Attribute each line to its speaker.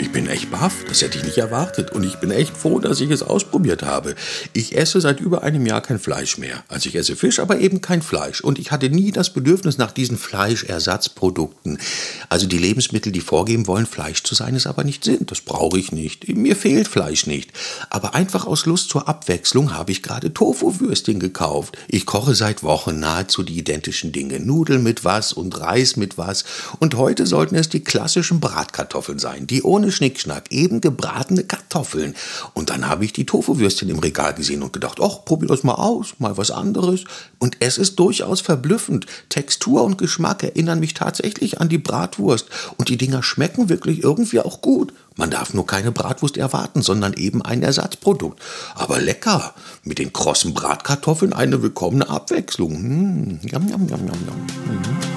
Speaker 1: Ich bin echt baff, das hätte ich nicht erwartet. Und ich bin echt froh, dass ich es ausprobiert habe. Ich esse seit über einem Jahr kein Fleisch mehr. Also ich esse Fisch, aber eben kein Fleisch. Und ich hatte nie das Bedürfnis nach diesen Fleischersatzprodukten. Also die Lebensmittel, die vorgeben wollen, Fleisch zu sein, es aber nicht sind. Das brauche ich nicht. Mir fehlt Fleisch nicht. Aber einfach aus Lust zur Abwechslung habe ich gerade Tofu-Würstchen gekauft. Ich koche seit Wochen nahezu die identischen Dinge. Nudeln mit was und Reis mit was. Und heute sollten es die klassischen Bratkartoffeln sein, die ohne Schnickschnack, eben gebratene Kartoffeln. Und dann habe ich die Tofu-Würstchen im Regal gesehen und gedacht, ach, probier das mal aus, mal was anderes. Und es ist durchaus verblüffend. Textur und Geschmack erinnern mich tatsächlich an die Bratwurst. Und die Dinger schmecken wirklich irgendwie auch gut. Man darf nur keine Bratwurst erwarten, sondern eben ein Ersatzprodukt. Aber lecker. Mit den krossen Bratkartoffeln eine willkommene Abwechslung. Mmh. Yum, yum, yum, yum, yum.